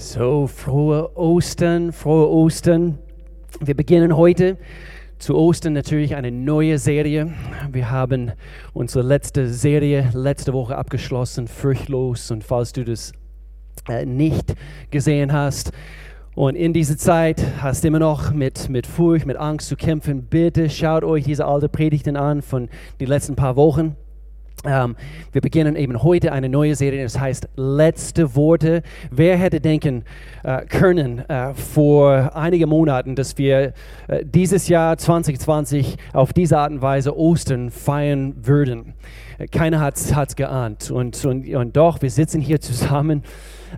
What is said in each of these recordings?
So, frohe Ostern, frohe Ostern. Wir beginnen heute zu Ostern natürlich eine neue Serie. Wir haben unsere letzte Serie letzte Woche abgeschlossen, furchtlos. Und falls du das äh, nicht gesehen hast und in dieser Zeit hast du immer noch mit, mit Furcht, mit Angst zu kämpfen, bitte schaut euch diese alte Predigten an von den letzten paar Wochen. Ähm, wir beginnen eben heute eine neue Serie, das heißt Letzte Worte. Wer hätte denken äh, können äh, vor einigen Monaten, dass wir äh, dieses Jahr 2020 auf diese Art und Weise Ostern feiern würden? Keiner hat es geahnt. Und, und, und doch, wir sitzen hier zusammen.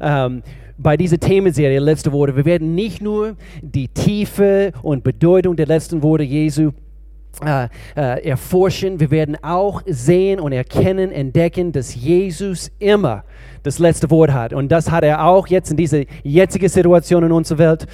Ähm, bei dieser Themenserie Letzte Worte. Wir werden nicht nur die Tiefe und Bedeutung der letzten Worte Jesu äh, äh, erforschen. Wir werden auch sehen und erkennen, entdecken, dass Jesus immer das letzte Wort hat. Und das hat er auch jetzt in dieser jetzigen Situation in unserer Welt.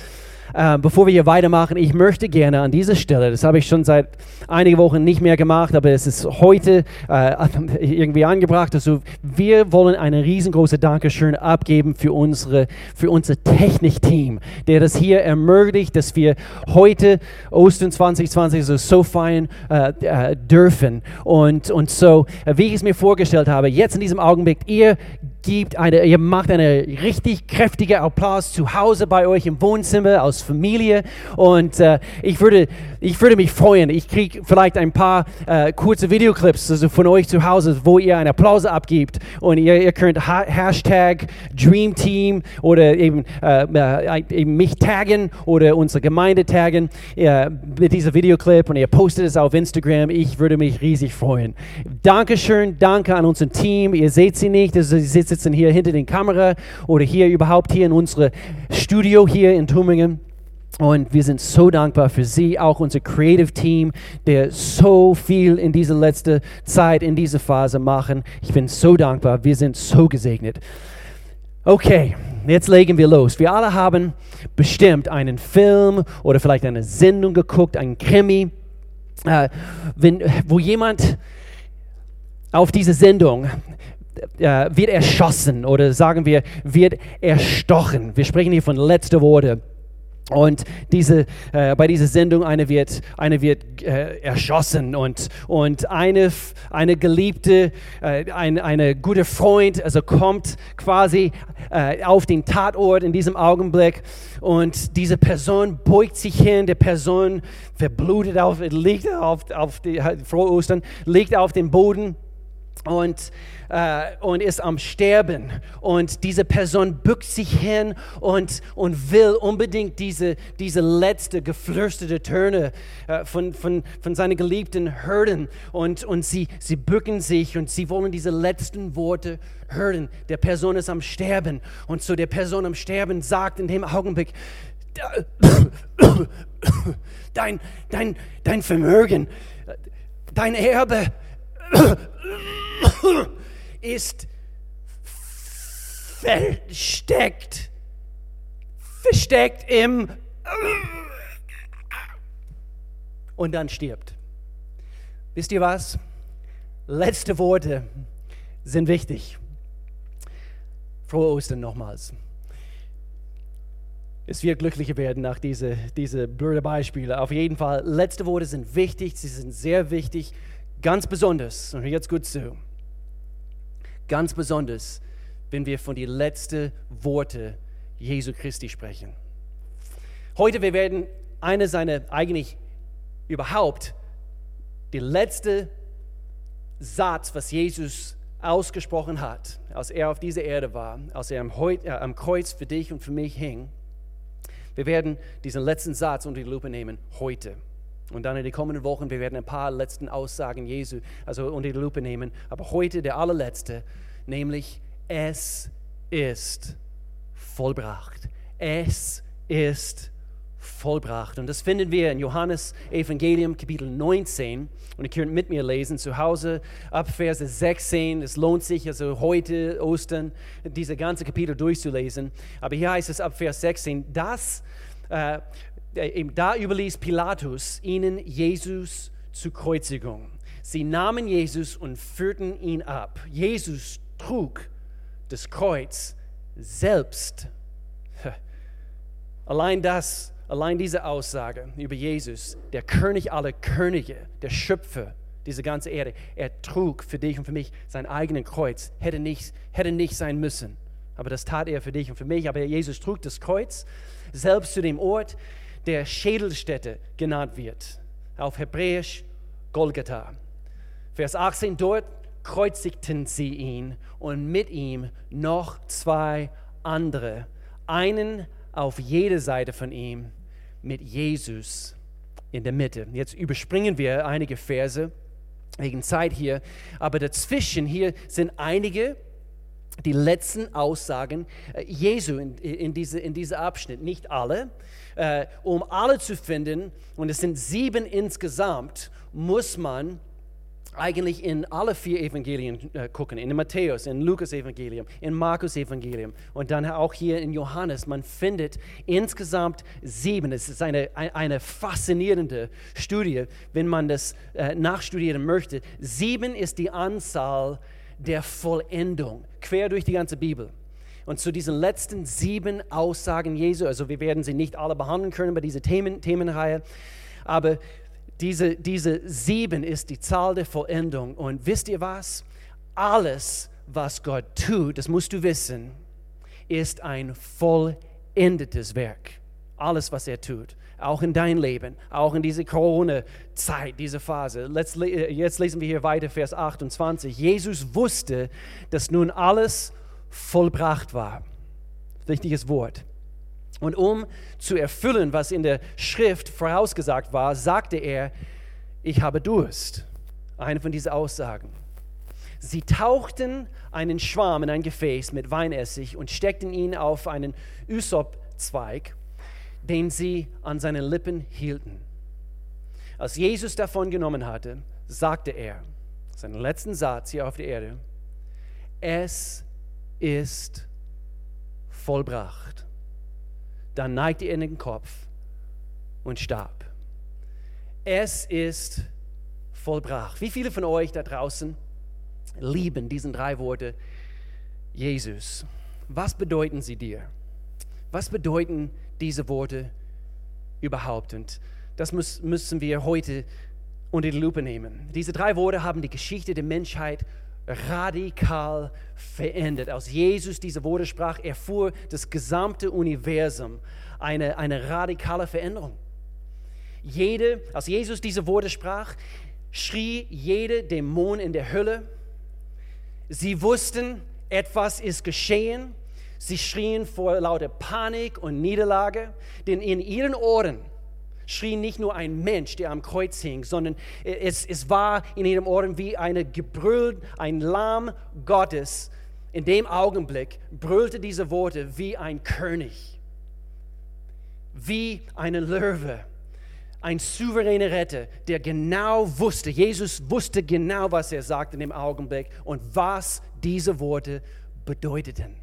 Äh, bevor wir hier weitermachen, ich möchte gerne an dieser Stelle, das habe ich schon seit einigen Wochen nicht mehr gemacht, aber es ist heute äh, irgendwie angebracht. Also wir wollen eine riesengroße Dankeschön abgeben für, unsere, für unser Technikteam, der das hier ermöglicht, dass wir heute Ostern 2020 so, so feiern äh, äh, dürfen. Und, und so, äh, wie ich es mir vorgestellt habe, jetzt in diesem Augenblick, ihr gibt eine, ihr macht eine richtig kräftige Applaus zu Hause bei euch im Wohnzimmer aus Familie. Und äh, ich, würde, ich würde mich freuen, ich kriege vielleicht ein paar äh, kurze Videoclips also von euch zu Hause, wo ihr einen Applaus abgibt. Und ihr, ihr könnt ha Hashtag Dream Team oder eben, äh, äh eben mich taggen oder unsere Gemeinde taggen mit diesem Videoclip. Und ihr postet es auf Instagram, ich würde mich riesig freuen. Dankeschön, danke an unser Team, ihr seht sie nicht, also sie sitzen hier hinter den Kamera oder hier überhaupt hier in unserem Studio hier in Tübingen. Und wir sind so dankbar für Sie, auch unser Creative Team, der so viel in dieser letzten Zeit, in dieser Phase machen. Ich bin so dankbar. Wir sind so gesegnet. Okay, jetzt legen wir los. Wir alle haben bestimmt einen Film oder vielleicht eine Sendung geguckt, einen Krimi, äh, wenn, wo jemand auf diese Sendung äh, wird erschossen oder sagen wir, wird erstochen. Wir sprechen hier von letzte Worte. Und diese, äh, bei dieser Sendung, eine wird, eine wird äh, erschossen und, und eine, eine Geliebte, äh, ein eine gute Freund, also kommt quasi äh, auf den Tatort in diesem Augenblick und diese Person beugt sich hin, die Person verblutet auf, liegt auf, auf die, frohe Ostern, liegt auf dem Boden und, äh, und ist am Sterben. Und diese Person bückt sich hin und, und will unbedingt diese, diese letzte geflüsterte Töne äh, von, von, von seinen Geliebten hören. Und, und sie, sie bücken sich und sie wollen diese letzten Worte hören. Der Person ist am Sterben. Und so der Person am Sterben sagt in dem Augenblick, dein, dein, dein Vermögen, dein Erbe, ist versteckt. Versteckt im... Und dann stirbt. Wisst ihr was? Letzte Worte sind wichtig. Frohe Ostern nochmals. Es wird glücklicher werden nach diese, diese blöden Beispiele. Auf jeden Fall, letzte Worte sind wichtig, sie sind sehr wichtig Ganz besonders, und jetzt gut zu, ganz besonders, wenn wir von den letzten Worten Jesu Christi sprechen. Heute, wir werden eine seiner eigentlich überhaupt die letzte Satz, was Jesus ausgesprochen hat, als er auf dieser Erde war, als er am, Heut, äh, am Kreuz für dich und für mich hing. Wir werden diesen letzten Satz unter die Lupe nehmen heute. Und dann in den kommenden Wochen, wir werden ein paar letzten Aussagen Jesu, also unter die Lupe nehmen. Aber heute der allerletzte, nämlich es ist vollbracht. Es ist vollbracht. Und das finden wir in Johannes Evangelium Kapitel 19. Und ihr könnt mit mir lesen zu Hause ab Verse 16. Es lohnt sich also heute Ostern diese ganze Kapitel durchzulesen. Aber hier heißt es ab Vers 16, dass äh, äh, da überließ Pilatus ihnen Jesus zur Kreuzigung. Sie nahmen Jesus und führten ihn ab. Jesus trug das Kreuz selbst. Allein das, allein diese Aussage über Jesus, der König aller Könige, der Schöpfer dieser ganzen Erde, er trug für dich und für mich sein eigenes Kreuz, hätte nicht, hätte nicht sein müssen. Aber das tat er für dich und für mich. Aber Jesus trug das Kreuz selbst zu dem Ort, der Schädelstätte genannt wird. Auf Hebräisch Golgatha. Vers 18, dort kreuzigten sie ihn und mit ihm noch zwei andere, einen auf jede Seite von ihm, mit Jesus in der Mitte. Jetzt überspringen wir einige Verse wegen Zeit hier, aber dazwischen hier sind einige die letzten Aussagen äh, Jesu in, in, diese, in diesem Abschnitt, nicht alle. Äh, um alle zu finden, und es sind sieben insgesamt, muss man eigentlich in alle vier Evangelien äh, gucken, in Matthäus, in Lukas Evangelium, in Markus Evangelium und dann auch hier in Johannes. Man findet insgesamt sieben. Es ist eine, eine faszinierende Studie, wenn man das äh, nachstudieren möchte. Sieben ist die Anzahl der Vollendung, quer durch die ganze Bibel. Und zu diesen letzten sieben Aussagen Jesu, also wir werden sie nicht alle behandeln können bei dieser Themen, Themenreihe, aber diese, diese sieben ist die Zahl der Vollendung. Und wisst ihr was? Alles, was Gott tut, das musst du wissen, ist ein vollendetes Werk. Alles, was er tut. Auch in dein Leben, auch in diese Corona-Zeit, diese Phase. Jetzt lesen wir hier weiter, Vers 28. Jesus wusste, dass nun alles vollbracht war. Wichtiges Wort. Und um zu erfüllen, was in der Schrift vorausgesagt war, sagte er, ich habe Durst. Eine von diesen Aussagen. Sie tauchten einen Schwarm in ein Gefäß mit Weinessig und steckten ihn auf einen Ysop-Zweig, den sie an seinen Lippen hielten. Als Jesus davon genommen hatte, sagte er, seinen letzten Satz hier auf der Erde, es ist vollbracht dann neigte er den Kopf und starb. Es ist vollbracht. Wie viele von euch da draußen lieben diesen drei Worte Jesus? Was bedeuten sie dir? Was bedeuten diese Worte überhaupt? Und das müssen wir heute unter die Lupe nehmen. Diese drei Worte haben die Geschichte der Menschheit radikal verändert. Aus Jesus diese Worte sprach, erfuhr das gesamte Universum eine, eine radikale Veränderung. Jede, als Jesus diese Worte sprach, schrie jede Dämon in der Hölle. Sie wussten, etwas ist geschehen. Sie schrien vor lauter Panik und Niederlage, denn in ihren Ohren schrie nicht nur ein Mensch, der am Kreuz hing, sondern es, es war in ihrem Ohren wie eine Gebrüll, ein Lamm Gottes. In dem Augenblick brüllte diese Worte wie ein König, wie eine Löwe, ein souveräner Retter, der genau wusste, Jesus wusste genau, was er sagte in dem Augenblick und was diese Worte bedeuteten.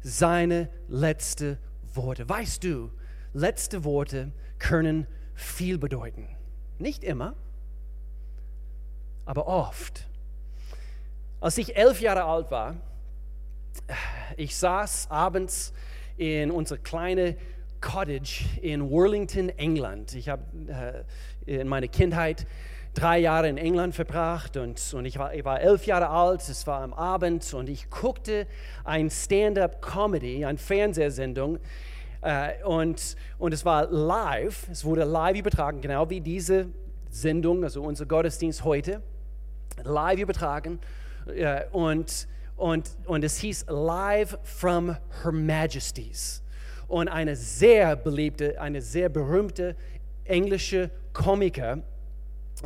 Seine letzte Worte. Weißt du, letzte Worte können viel bedeuten. Nicht immer, aber oft. Als ich elf Jahre alt war, ich saß abends in unserer kleinen Cottage in Worlington, England. Ich habe äh, in meiner Kindheit drei Jahre in England verbracht und, und ich, war, ich war elf Jahre alt, es war am Abend und ich guckte ein Stand-up-Comedy, eine Fernsehsendung und, und es war live, es wurde live übertragen, genau wie diese Sendung, also unser Gottesdienst heute, live übertragen. Äh, und, und, und es hieß Live from Her Majesties. Und eine sehr beliebte, eine sehr berühmte englische Komiker,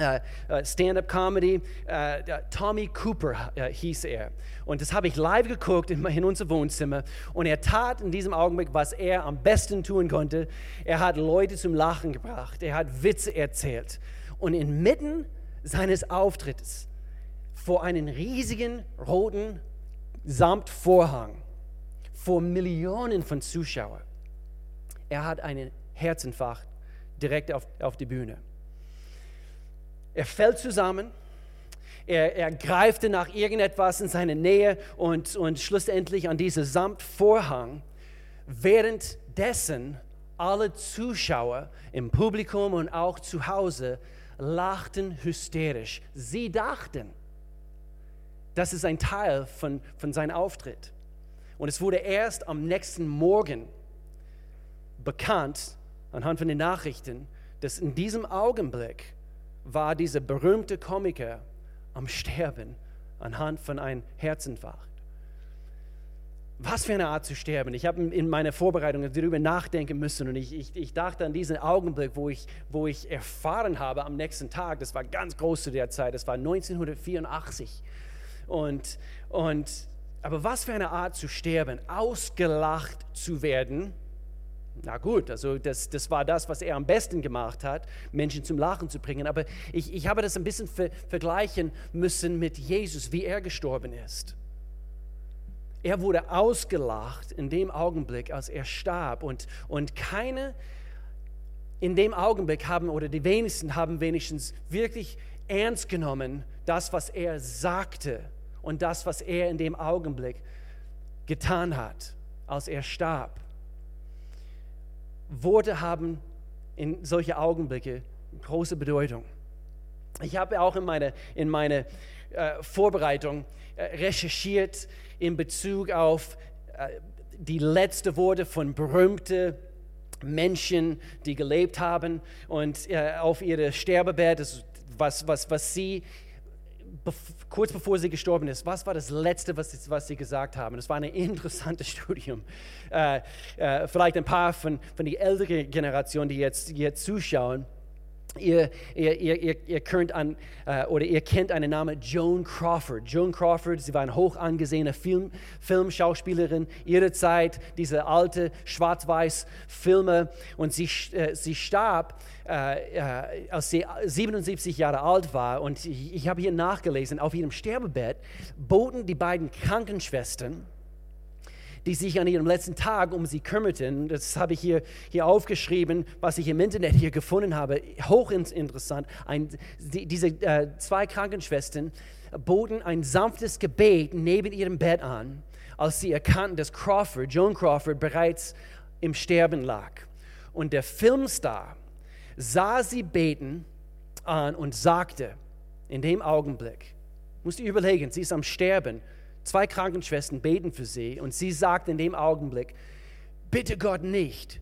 Uh, uh, Stand-up-Comedy. Uh, Tommy Cooper hieß er. Und das habe ich live geguckt in, in unser Wohnzimmer. Und er tat in diesem Augenblick, was er am besten tun konnte. Er hat Leute zum Lachen gebracht. Er hat Witze erzählt. Und inmitten seines Auftrittes vor einem riesigen roten Samtvorhang, vor Millionen von Zuschauern, er hat einen Herzinfarkt direkt auf, auf die Bühne. Er fällt zusammen. Er, er greifte nach irgendetwas in seine Nähe und, und schlussendlich an diesen Samtvorhang. Währenddessen alle Zuschauer im Publikum und auch zu Hause lachten hysterisch. Sie dachten, das ist ein Teil von, von seinem Auftritt. Und es wurde erst am nächsten Morgen bekannt, anhand von den Nachrichten, dass in diesem Augenblick war dieser berühmte Komiker am Sterben anhand von einem Herzinfarkt. Was für eine Art zu sterben. Ich habe in meiner Vorbereitung darüber nachdenken müssen und ich, ich, ich, dachte an diesen Augenblick, wo ich, wo ich erfahren habe am nächsten Tag, das war ganz groß zu der Zeit, das war 1984. Und, und, aber was für eine Art zu sterben, ausgelacht zu werden. Na gut, also das, das war das, was er am besten gemacht hat, Menschen zum Lachen zu bringen. Aber ich, ich habe das ein bisschen ver, vergleichen müssen mit Jesus, wie er gestorben ist. Er wurde ausgelacht in dem Augenblick, als er starb. Und, und keine in dem Augenblick haben, oder die wenigsten haben wenigstens wirklich ernst genommen, das, was er sagte und das, was er in dem Augenblick getan hat, als er starb. Worte haben in solche Augenblicke große Bedeutung. Ich habe auch in meiner in meine, äh, Vorbereitung äh, recherchiert in Bezug auf äh, die letzten Worte von berühmten Menschen, die gelebt haben und äh, auf ihre Sterbebett, was, was, was sie kurz bevor sie gestorben ist, was war das Letzte, was, was sie gesagt haben? Das war ein interessantes Studium. Äh, äh, vielleicht ein paar von, von der älteren Generation, die jetzt, jetzt zuschauen. Ihr, ihr, ihr, ihr, könnt an, äh, oder ihr kennt einen Namen Joan Crawford. Joan Crawford, sie war eine hoch angesehene Film, Filmschauspielerin ihrer Zeit, diese alte schwarz-weiß Filme. Und sie, äh, sie starb, äh, äh als sie 77 Jahre alt war. Und ich, ich habe hier nachgelesen, auf ihrem Sterbebett boten die beiden Krankenschwestern, die sich an ihrem letzten Tag um sie kümmerten. Das habe ich hier, hier aufgeschrieben, was ich im Internet hier gefunden habe. Hochinteressant. Ein, die, diese äh, zwei Krankenschwestern boten ein sanftes Gebet neben ihrem Bett an, als sie erkannten, dass Crawford, Joan Crawford, bereits im Sterben lag. Und der Filmstar sah sie beten an und sagte in dem Augenblick, musst du überlegen, sie ist am Sterben, Zwei Krankenschwestern beten für sie und sie sagt in dem Augenblick, bitte Gott nicht,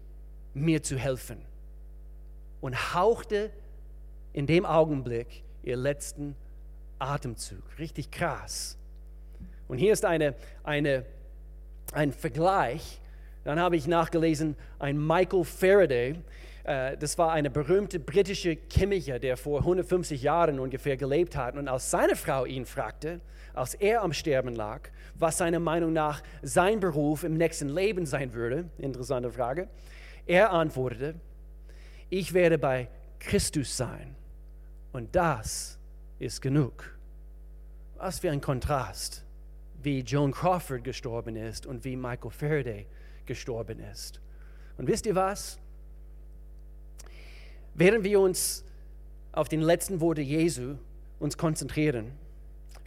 mir zu helfen. Und hauchte in dem Augenblick ihr letzten Atemzug. Richtig krass. Und hier ist eine, eine, ein Vergleich. Dann habe ich nachgelesen, ein Michael Faraday, äh, das war eine berühmte britische Chemiker, der vor 150 Jahren ungefähr gelebt hat. Und als seine Frau ihn fragte, als er am Sterben lag, was seiner Meinung nach sein Beruf im nächsten Leben sein würde, interessante Frage, er antwortete, ich werde bei Christus sein und das ist genug. Was für ein Kontrast, wie Joan Crawford gestorben ist und wie Michael Faraday gestorben ist. Und wisst ihr was? Während wir uns auf den letzten Worte Jesu uns konzentrieren,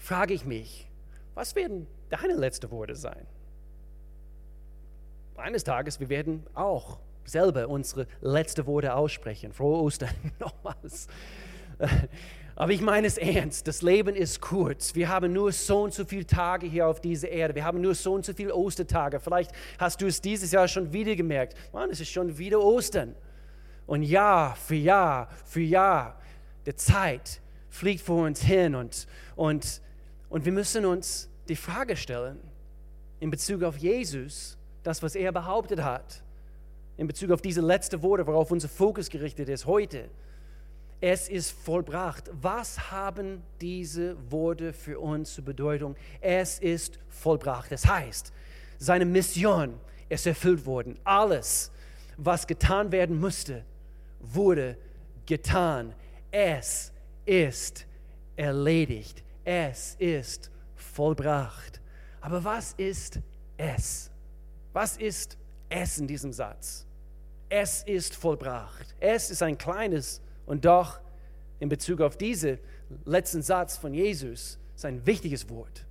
frage ich mich, was werden deine letzten Worte sein? Eines Tages, wir werden auch selber unsere letzten Worte aussprechen. Frohe Ostern nochmals. Aber ich meine es ernst, das Leben ist kurz. Wir haben nur so und so viele Tage hier auf dieser Erde. Wir haben nur so und so viele Ostertage. Vielleicht hast du es dieses Jahr schon wieder gemerkt. Mann, es ist schon wieder Ostern. Und Jahr für Jahr für Jahr, die Zeit fliegt vor uns hin und, und und wir müssen uns die Frage stellen, in Bezug auf Jesus, das, was er behauptet hat, in Bezug auf diese letzten Worte, worauf unser Fokus gerichtet ist heute. Es ist vollbracht. Was haben diese Worte für uns zur Bedeutung? Es ist vollbracht. Das heißt, seine Mission ist erfüllt worden. Alles, was getan werden musste, wurde getan. Es ist erledigt. Es ist vollbracht. Aber was ist es? Was ist es in diesem Satz? Es ist vollbracht. Es ist ein kleines und doch in Bezug auf diesen letzten Satz von Jesus ist ein wichtiges Wort.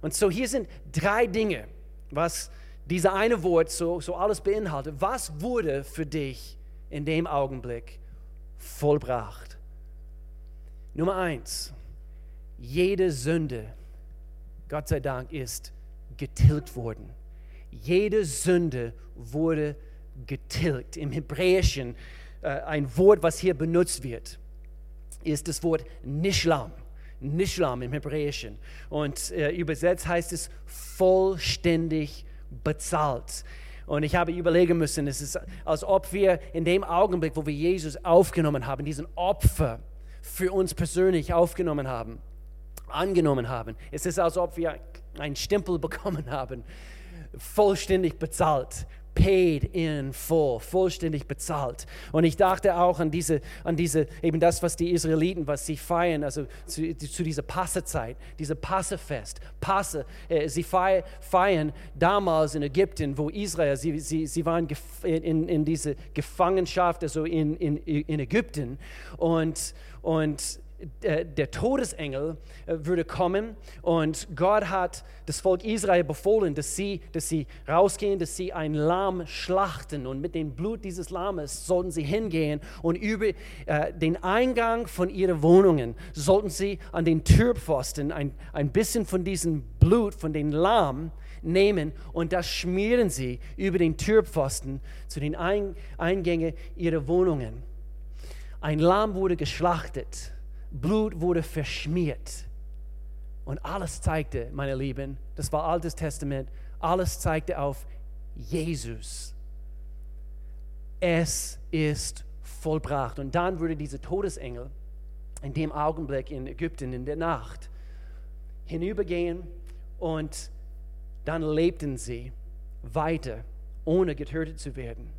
Und so hier sind drei Dinge, was dieser eine Wort so, so alles beinhaltet, was wurde für dich in dem Augenblick vollbracht? Nummer eins, jede Sünde, Gott sei Dank, ist getilgt worden. Jede Sünde wurde getilgt. Im Hebräischen, äh, ein Wort, was hier benutzt wird, ist das Wort Nishlam. Nishlam im Hebräischen. Und äh, übersetzt heißt es vollständig bezahlt. Und ich habe überlegen müssen, es ist, als ob wir in dem Augenblick, wo wir Jesus aufgenommen haben, diesen Opfer für uns persönlich aufgenommen haben, angenommen haben. Es ist, als ob wir einen Stempel bekommen haben, vollständig bezahlt. Paid in full, vollständig bezahlt. Und ich dachte auch an diese, an diese, eben das, was die Israeliten, was sie feiern, also zu, zu dieser Passezeit, diese Passefest, Passe, äh, sie feiern, damals in Ägypten, wo Israel, sie, sie, sie waren in, in diese Gefangenschaft, also in, in, in Ägypten. Und, und der Todesengel äh, würde kommen. Und Gott hat das Volk Israel befohlen, dass sie, dass sie rausgehen, dass sie ein Lamm schlachten. Und mit dem Blut dieses Lammes sollten sie hingehen und über äh, den Eingang von ihren Wohnungen sollten sie an den Türpfosten ein, ein bisschen von diesem Blut, von dem Lamm nehmen. Und das schmieren sie über den Türpfosten zu den Eingängen ihrer Wohnungen. Ein Lamm wurde geschlachtet Blut wurde verschmiert. Und alles zeigte, meine Lieben, das war Altes Testament, alles zeigte auf Jesus. Es ist vollbracht. Und dann wurde dieser Todesengel in dem Augenblick in Ägypten in der Nacht hinübergehen und dann lebten sie weiter, ohne getötet zu werden.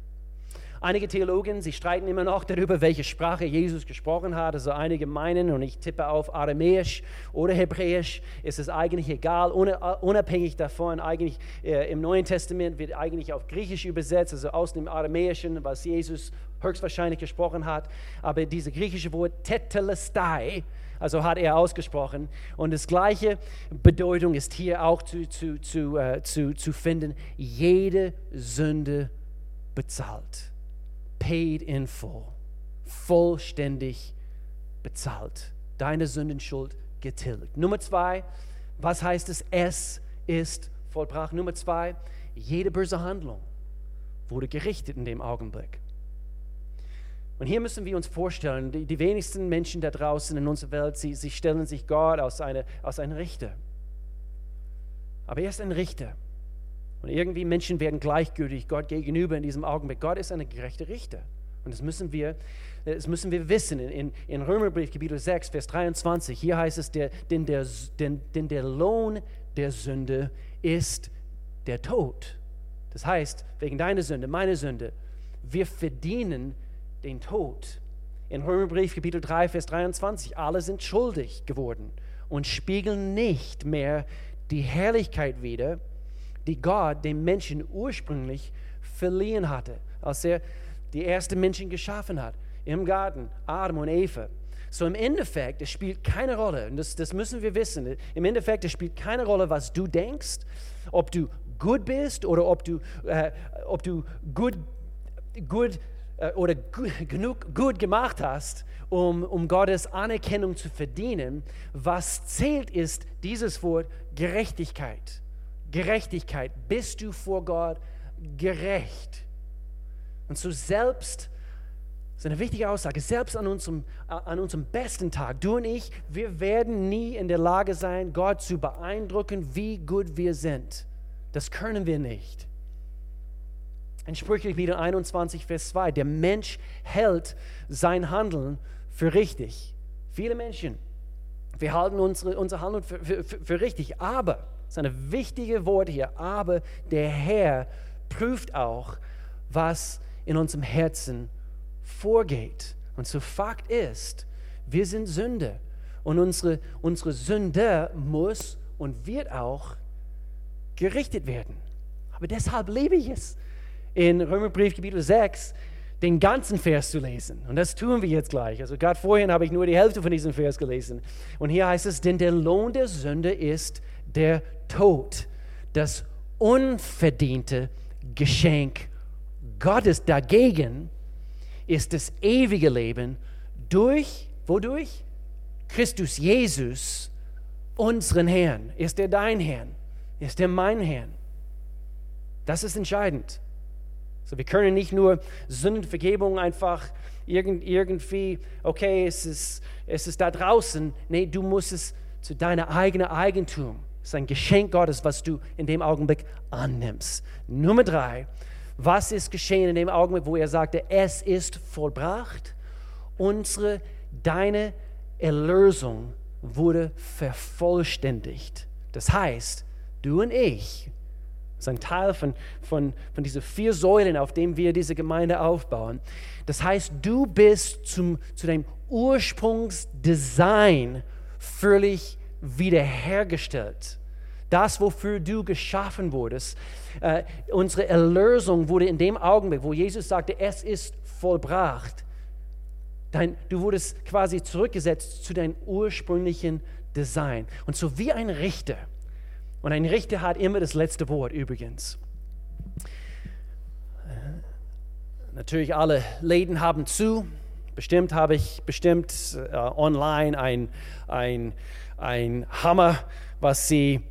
Einige Theologen, sie streiten immer noch darüber, welche Sprache Jesus gesprochen hat. Also einige meinen, und ich tippe auf Aramäisch oder Hebräisch, ist es eigentlich egal, unabhängig davon. Eigentlich äh, im Neuen Testament wird eigentlich auf Griechisch übersetzt, also aus dem Aramäischen, was Jesus höchstwahrscheinlich gesprochen hat. Aber dieses griechische Wort Tetelestai, also hat er ausgesprochen. Und das gleiche Bedeutung ist hier auch zu, zu, zu, uh, zu, zu finden. Jede Sünde bezahlt paid in full, vollständig bezahlt. Deine Sündenschuld getilgt. Nummer zwei, was heißt es? Es ist vollbracht. Nummer zwei, jede böse Handlung wurde gerichtet in dem Augenblick. Und hier müssen wir uns vorstellen, die, die wenigsten Menschen da draußen in unserer Welt, sie, sie stellen sich Gott als, eine, als einen Richter. Aber er ist ein Richter. Und irgendwie Menschen werden gleichgültig Gott gegenüber in diesem Augenblick. Gott ist ein gerechter Richter. Und das müssen wir, das müssen wir wissen. In, in Römerbrief, Kapitel 6, Vers 23, hier heißt es, der, denn, der, denn, denn der Lohn der Sünde ist der Tod. Das heißt, wegen deiner Sünde, meine Sünde, wir verdienen den Tod. In Römerbrief, Kapitel 3, Vers 23, alle sind schuldig geworden und spiegeln nicht mehr die Herrlichkeit wider, die Gott dem Menschen ursprünglich verliehen hatte, als er die ersten Menschen geschaffen hat, im Garten, Adam und Eva. So im Endeffekt, es spielt keine Rolle, und das, das müssen wir wissen, im Endeffekt, es spielt keine Rolle, was du denkst, ob du gut bist oder ob du, äh, ob du gut, gut äh, oder genug gut gemacht hast, um, um Gottes Anerkennung zu verdienen. Was zählt ist dieses Wort Gerechtigkeit. Gerechtigkeit. Bist du vor Gott gerecht? Und so selbst, das ist eine wichtige Aussage, selbst an unserem, an unserem besten Tag, du und ich, wir werden nie in der Lage sein, Gott zu beeindrucken, wie gut wir sind. Das können wir nicht. In wieder 21, Vers 2, der Mensch hält sein Handeln für richtig. Viele Menschen, wir halten unsere, unser Handeln für, für, für richtig, aber das ist ein wichtiges Wort hier. Aber der Herr prüft auch, was in unserem Herzen vorgeht. Und so Fakt ist, wir sind Sünde. Und unsere, unsere Sünde muss und wird auch gerichtet werden. Aber deshalb liebe ich es, in Römerbrief Kapitel 6 den ganzen Vers zu lesen. Und das tun wir jetzt gleich. Also gerade vorhin habe ich nur die Hälfte von diesem Vers gelesen. Und hier heißt es, denn der Lohn der Sünde ist der Tod, das unverdiente Geschenk Gottes. Dagegen ist das ewige Leben durch, wodurch? Christus Jesus, unseren Herrn. Ist er dein Herrn? Ist er mein Herrn? Das ist entscheidend. So, wir können nicht nur Sündenvergebung einfach irgend, irgendwie, okay, es ist, es ist da draußen. Nee, du musst es zu deiner eigenen Eigentum. Ist ein Geschenk Gottes, was du in dem Augenblick annimmst. Nummer drei, was ist geschehen in dem Augenblick, wo er sagte, es ist vollbracht? Unsere, deine Erlösung wurde vervollständigt. Das heißt, du und ich, das ist ein Teil von, von, von diesen vier Säulen, auf denen wir diese Gemeinde aufbauen. Das heißt, du bist zum, zu deinem Ursprungsdesign völlig wiederhergestellt. Das, wofür du geschaffen wurdest. Äh, unsere Erlösung wurde in dem Augenblick, wo Jesus sagte, es ist vollbracht. Dein, du wurdest quasi zurückgesetzt zu deinem ursprünglichen Design. Und so wie ein Richter. Und ein Richter hat immer das letzte Wort übrigens. Äh, natürlich alle Läden haben zu. Bestimmt habe ich bestimmt äh, online ein, ein, ein Hammer, was Sie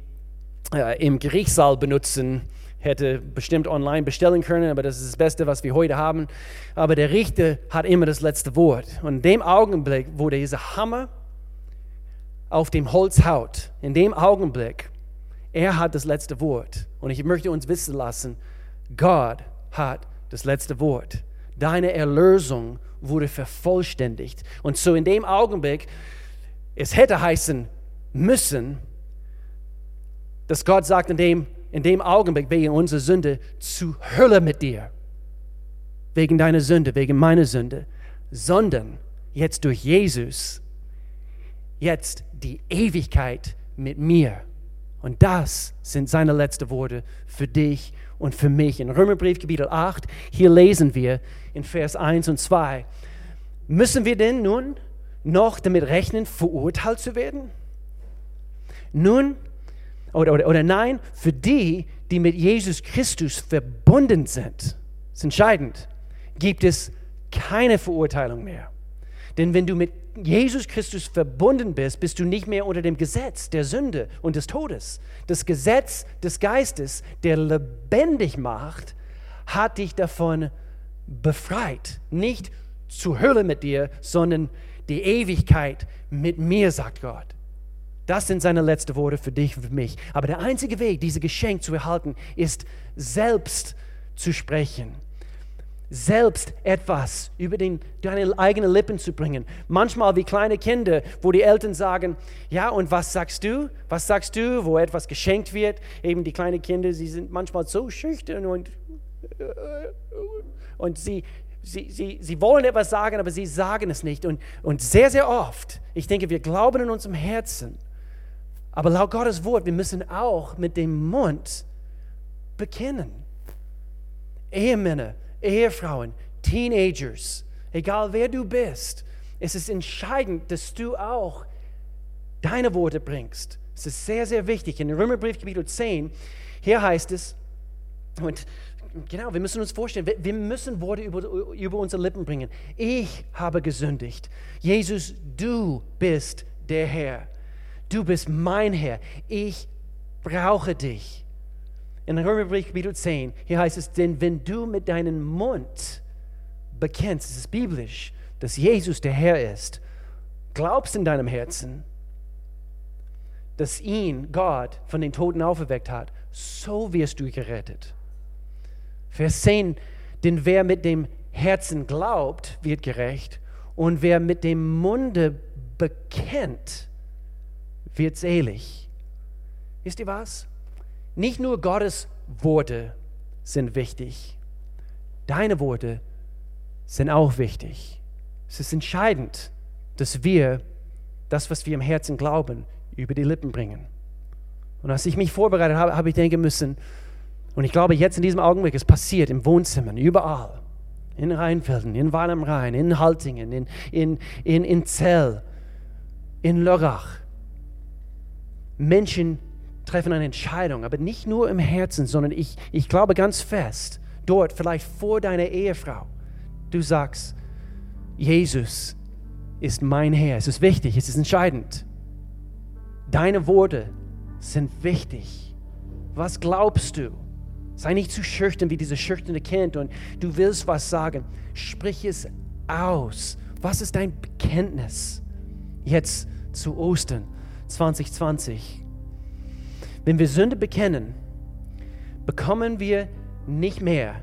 äh, im Gerichtssaal benutzen, hätte bestimmt online bestellen können, aber das ist das Beste, was wir heute haben. Aber der Richter hat immer das letzte Wort. Und in dem Augenblick, wo dieser Hammer auf dem Holz haut, in dem Augenblick, er hat das letzte Wort. Und ich möchte uns wissen lassen, Gott hat das letzte Wort. Deine Erlösung wurde vervollständigt. Und so in dem Augenblick, es hätte heißen müssen, dass Gott sagt in dem, in dem Augenblick wegen unserer Sünde zu Hölle mit dir. Wegen deiner Sünde, wegen meiner Sünde. Sondern jetzt durch Jesus, jetzt die Ewigkeit mit mir. Und das sind seine letzten Worte für dich und für mich. In Römerbrief Kapitel 8, hier lesen wir in Vers 1 und 2, müssen wir denn nun noch damit rechnen, verurteilt zu werden? Nun, oder, oder, oder nein, für die, die mit Jesus Christus verbunden sind, ist entscheidend, gibt es keine Verurteilung mehr. Denn wenn du mit Jesus Christus verbunden bist, bist du nicht mehr unter dem Gesetz der Sünde und des Todes. Das Gesetz des Geistes, der lebendig macht, hat dich davon befreit. Nicht zur Hölle mit dir, sondern die Ewigkeit mit mir, sagt Gott. Das sind seine letzten Worte für dich und für mich. Aber der einzige Weg, dieses Geschenk zu erhalten, ist selbst zu sprechen. Selbst etwas über den, deine eigenen Lippen zu bringen. Manchmal wie kleine Kinder, wo die Eltern sagen, ja, und was sagst du? Was sagst du, wo etwas geschenkt wird? Eben die kleinen Kinder, sie sind manchmal so schüchtern und, und sie, sie, sie, sie wollen etwas sagen, aber sie sagen es nicht. Und, und sehr, sehr oft, ich denke, wir glauben in unserem Herzen, aber laut Gottes Wort, wir müssen auch mit dem Mund bekennen. Ehemänner, Ehefrauen, Teenagers, egal wer du bist, es ist entscheidend, dass du auch deine Worte bringst. Es ist sehr, sehr wichtig. In Römerbrief Kapitel 10, hier heißt es, und genau, wir müssen uns vorstellen, wir müssen Worte über, über unsere Lippen bringen. Ich habe gesündigt. Jesus, du bist der Herr du bist mein Herr, ich brauche dich. In Römerbrief Kapitel 10, hier heißt es, denn wenn du mit deinem Mund bekennst, es ist biblisch, dass Jesus der Herr ist, glaubst in deinem Herzen, dass ihn Gott von den Toten auferweckt hat, so wirst du gerettet. Vers 10, denn wer mit dem Herzen glaubt, wird gerecht und wer mit dem Munde bekennt, wird selig. Wisst ihr was? Nicht nur Gottes Worte sind wichtig, deine Worte sind auch wichtig. Es ist entscheidend, dass wir das, was wir im Herzen glauben, über die Lippen bringen. Und als ich mich vorbereitet habe, habe ich denken müssen, und ich glaube, jetzt in diesem Augenblick, es passiert im Wohnzimmer, überall, in Rheinfelden, in Weil am Rhein, in Haltingen, in, in, in, in Zell, in Lörrach, Menschen treffen eine Entscheidung, aber nicht nur im Herzen, sondern ich, ich glaube ganz fest, dort, vielleicht vor deiner Ehefrau, du sagst, Jesus ist mein Herr. Es ist wichtig, es ist entscheidend. Deine Worte sind wichtig. Was glaubst du? Sei nicht zu schüchtern wie dieses schüchterne Kind und du willst was sagen. Sprich es aus. Was ist dein Bekenntnis jetzt zu Ostern 2020? Wenn wir Sünde bekennen, bekommen wir nicht mehr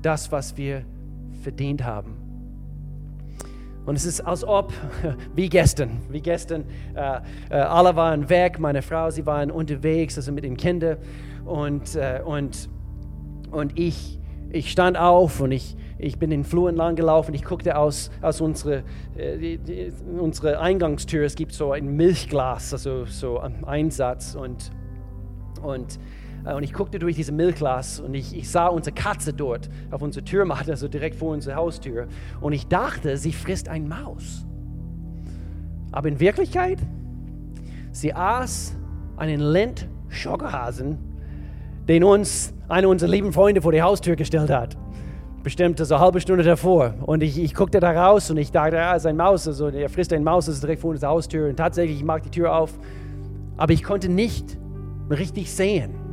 das, was wir verdient haben. Und es ist als ob, wie gestern, wie gestern, äh, äh, alle waren weg, meine Frau, sie waren unterwegs, also mit den Kindern. Und, äh, und, und ich, ich stand auf und ich, ich bin den Flur entlang gelaufen. Ich guckte aus, aus unsere, äh, die, die, unsere Eingangstür. Es gibt so ein Milchglas, also so ein Einsatz. Und, und äh, und ich guckte durch diese Milchglas und ich, ich sah unsere Katze dort auf unserer Türmatte, also direkt vor unserer Haustür. Und ich dachte, sie frisst ein Maus. Aber in Wirklichkeit, sie aß einen Lind-Schockerhasen, den uns einer unserer lieben Freunde vor die Haustür gestellt hat. Bestimmt so eine halbe Stunde davor. Und ich, ich guckte da raus und ich dachte, ja, ist ein Maus. Also er frisst ein Maus, das ist direkt vor unserer Haustür. Und tatsächlich, ich mag die Tür auf. Aber ich konnte nicht richtig sehen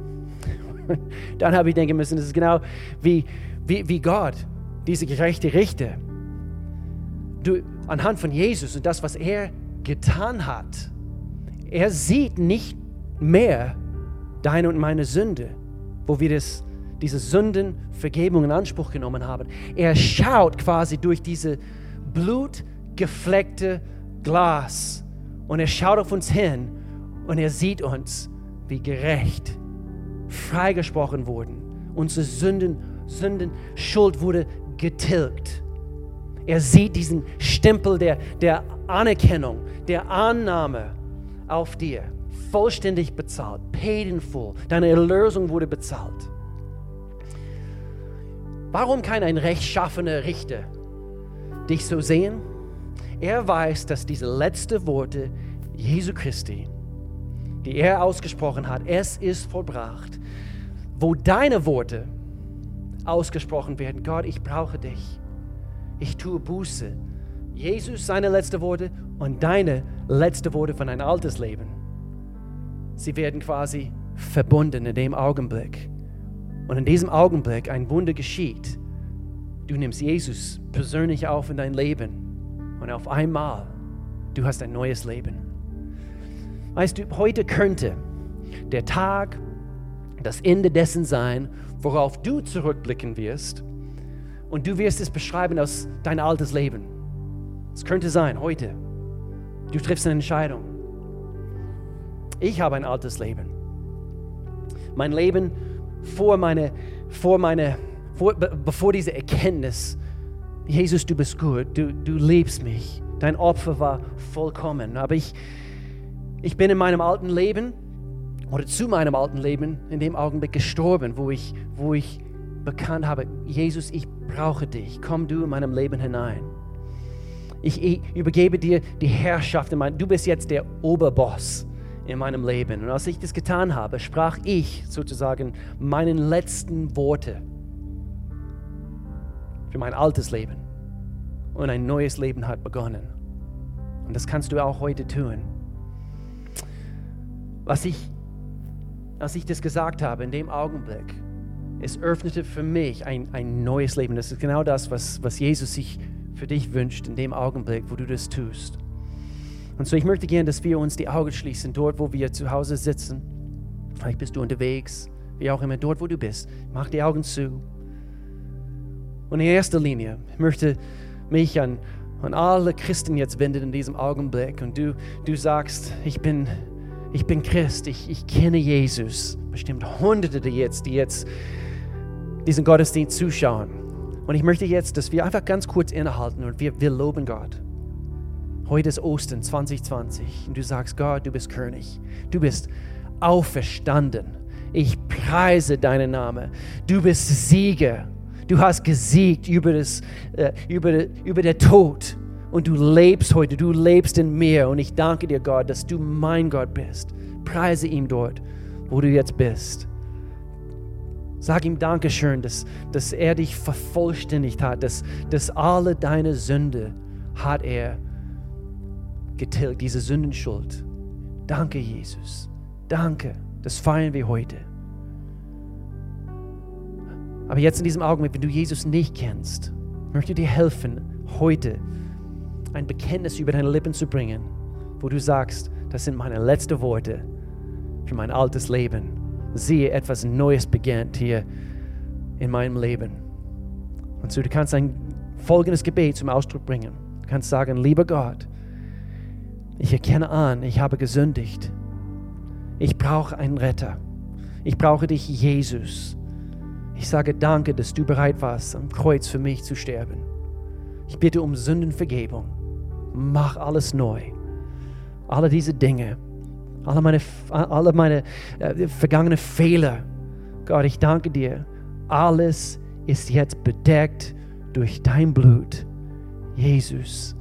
Dann habe ich denken müssen, das ist genau wie, wie, wie Gott, diese gerechte Richter. Du, anhand von Jesus und das, was er getan hat, er sieht nicht mehr deine und meine Sünde, wo wir das, diese Sündenvergebung in Anspruch genommen haben. Er schaut quasi durch diese blutgefleckte Glas und er schaut auf uns hin und er sieht uns wie gerecht freigesprochen wurden. Unsere Sünden, Sünden, wurde getilgt. Er sieht diesen Stempel der, der Anerkennung, der Annahme auf dir. Vollständig bezahlt, paid in full. Deine Erlösung wurde bezahlt. Warum kann ein rechtschaffener Richter dich so sehen? Er weiß, dass diese letzten Worte Jesu Christi, die er ausgesprochen hat, es ist vollbracht, wo deine Worte ausgesprochen werden. Gott, ich brauche dich. Ich tue Buße. Jesus seine letzten Worte und deine letzten Worte von ein altes Leben. Sie werden quasi verbunden in dem Augenblick. Und in diesem Augenblick ein Wunder geschieht. Du nimmst Jesus persönlich auf in dein Leben und auf einmal du hast ein neues Leben. Weißt du, heute könnte der Tag das Ende dessen sein, worauf du zurückblicken wirst. Und du wirst es beschreiben aus dein altes Leben. Es könnte sein, heute. Du triffst eine Entscheidung. Ich habe ein altes Leben. Mein Leben vor meine, vor meine, vor, bevor diese Erkenntnis, Jesus, du bist gut, du, du liebst mich. Dein Opfer war vollkommen. Aber ich, ich bin in meinem alten Leben oder zu meinem alten Leben in dem Augenblick gestorben, wo ich, wo ich bekannt habe, Jesus, ich brauche dich, komm du in meinem Leben hinein. Ich, ich übergebe dir die Herrschaft, in mein, du bist jetzt der Oberboss in meinem Leben. Und als ich das getan habe, sprach ich sozusagen meinen letzten Worte für mein altes Leben. Und ein neues Leben hat begonnen. Und das kannst du auch heute tun. Was ich als ich das gesagt habe, in dem Augenblick, es öffnete für mich ein, ein neues Leben. Das ist genau das, was, was Jesus sich für dich wünscht, in dem Augenblick, wo du das tust. Und so, ich möchte gerne, dass wir uns die Augen schließen, dort, wo wir zu Hause sitzen. Vielleicht bist du unterwegs, wie auch immer, dort, wo du bist. Mach die Augen zu. Und in erster Linie möchte mich an, an alle Christen jetzt wenden in diesem Augenblick. Und du, du sagst, ich bin ich bin Christ, ich, ich kenne Jesus. Bestimmt Hunderte, die jetzt, die jetzt diesen Gottesdienst zuschauen. Und ich möchte jetzt, dass wir einfach ganz kurz innehalten und wir, wir loben Gott. Heute ist Ostern 2020 und du sagst, Gott, du bist König. Du bist auferstanden. Ich preise deinen Namen. Du bist Sieger. Du hast gesiegt über, das, äh, über, über den Tod und du lebst heute, du lebst in mir und ich danke dir, Gott, dass du mein Gott bist. Preise ihm dort, wo du jetzt bist. Sag ihm Dankeschön, dass, dass er dich vervollständigt hat, dass, dass alle deine Sünde hat er getilgt, diese Sündenschuld. Danke, Jesus. Danke. Das feiern wir heute. Aber jetzt in diesem Augenblick, wenn du Jesus nicht kennst, möchte dir helfen, heute ein Bekenntnis über deine Lippen zu bringen, wo du sagst, das sind meine letzten Worte für mein altes Leben. Siehe, etwas Neues beginnt hier in meinem Leben. Und so, du kannst ein folgendes Gebet zum Ausdruck bringen. Du kannst sagen, lieber Gott, ich erkenne an, ich habe gesündigt. Ich brauche einen Retter. Ich brauche dich, Jesus. Ich sage danke, dass du bereit warst, am Kreuz für mich zu sterben. Ich bitte um Sündenvergebung. Mach alles neu. Alle diese Dinge, alle meine, alle meine äh, vergangenen Fehler. Gott, ich danke dir. Alles ist jetzt bedeckt durch dein Blut, Jesus.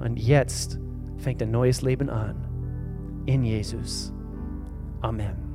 Und jetzt fängt ein neues Leben an. In Jesus. Amen.